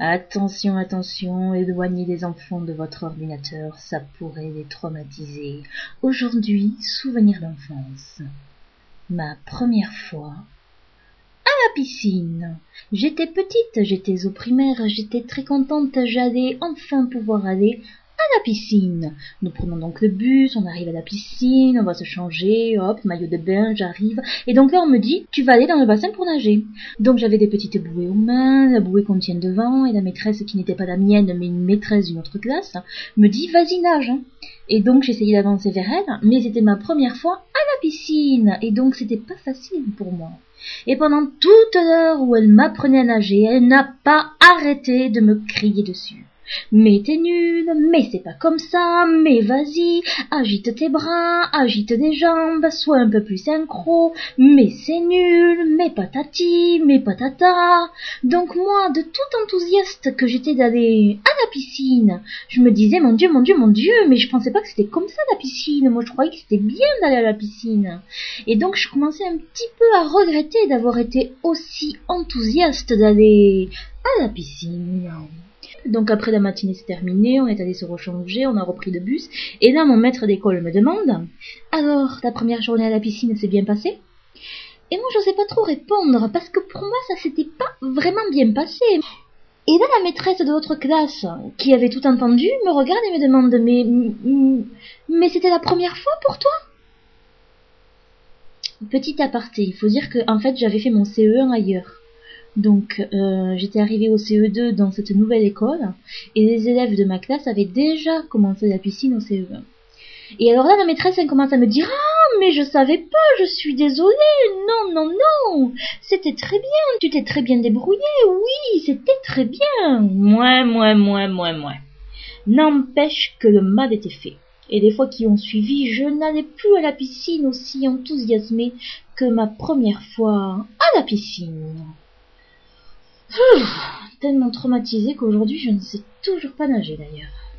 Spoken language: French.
Attention, attention, éloignez les enfants de votre ordinateur, ça pourrait les traumatiser. Aujourd'hui, souvenir d'enfance. Ma première fois à la piscine. J'étais petite, j'étais au primaire, j'étais très contente, j'allais enfin pouvoir aller à la piscine. Nous prenons donc le bus, on arrive à la piscine, on va se changer, hop, maillot de bain, j'arrive. Et donc là, on me dit, tu vas aller dans le bassin pour nager. Donc j'avais des petites bouées aux mains, la bouée qu'on tient devant, et la maîtresse, qui n'était pas la mienne, mais une maîtresse d'une autre classe, me dit, vas-y, nage. Et donc j'essayais d'avancer vers elle, mais c'était ma première fois à la piscine, et donc c'était pas facile pour moi. Et pendant toute l'heure où elle m'apprenait à nager, elle n'a pas arrêté de me crier dessus. Mais t'es nul, mais c'est pas comme ça, mais vas-y, agite tes bras, agite tes jambes, sois un peu plus synchro, mais c'est nul, mais patati, mais patata. Donc moi, de tout enthousiaste que j'étais d'aller à la piscine, je me disais, mon dieu, mon dieu, mon dieu, mais je pensais pas que c'était comme ça la piscine, moi je croyais que c'était bien d'aller à la piscine. Et donc je commençais un petit peu à regretter d'avoir été aussi enthousiaste d'aller à la piscine. Donc après la matinée s'est terminée, on est allé se rechanger, on a repris le bus, et là mon maître d'école me demande Alors, ta première journée à la piscine s'est bien passée? Et moi je sais pas trop répondre, parce que pour moi ça s'était pas vraiment bien passé. Et là la maîtresse de l'autre classe, qui avait tout entendu, me regarde et me demande Mais, mais c'était la première fois pour toi? Petit aparté, il faut dire que fait j'avais fait mon CE1 ailleurs. Donc euh, j'étais arrivée au CE2 dans cette nouvelle école et les élèves de ma classe avaient déjà commencé la piscine au CE1. Et alors là, la maîtresse elle commence à me dire Ah, mais je savais pas, je suis désolée, non, non, non, c'était très bien, tu t'es très bien débrouillé, oui, c'était très bien. Moins, moins, moins, moins, moins. N'empêche que le mal était fait. Et les fois qui ont suivi, je n'allais plus à la piscine aussi enthousiasmée que ma première fois à la piscine. Tellement traumatisée qu'aujourd'hui je ne sais toujours pas nager d'ailleurs.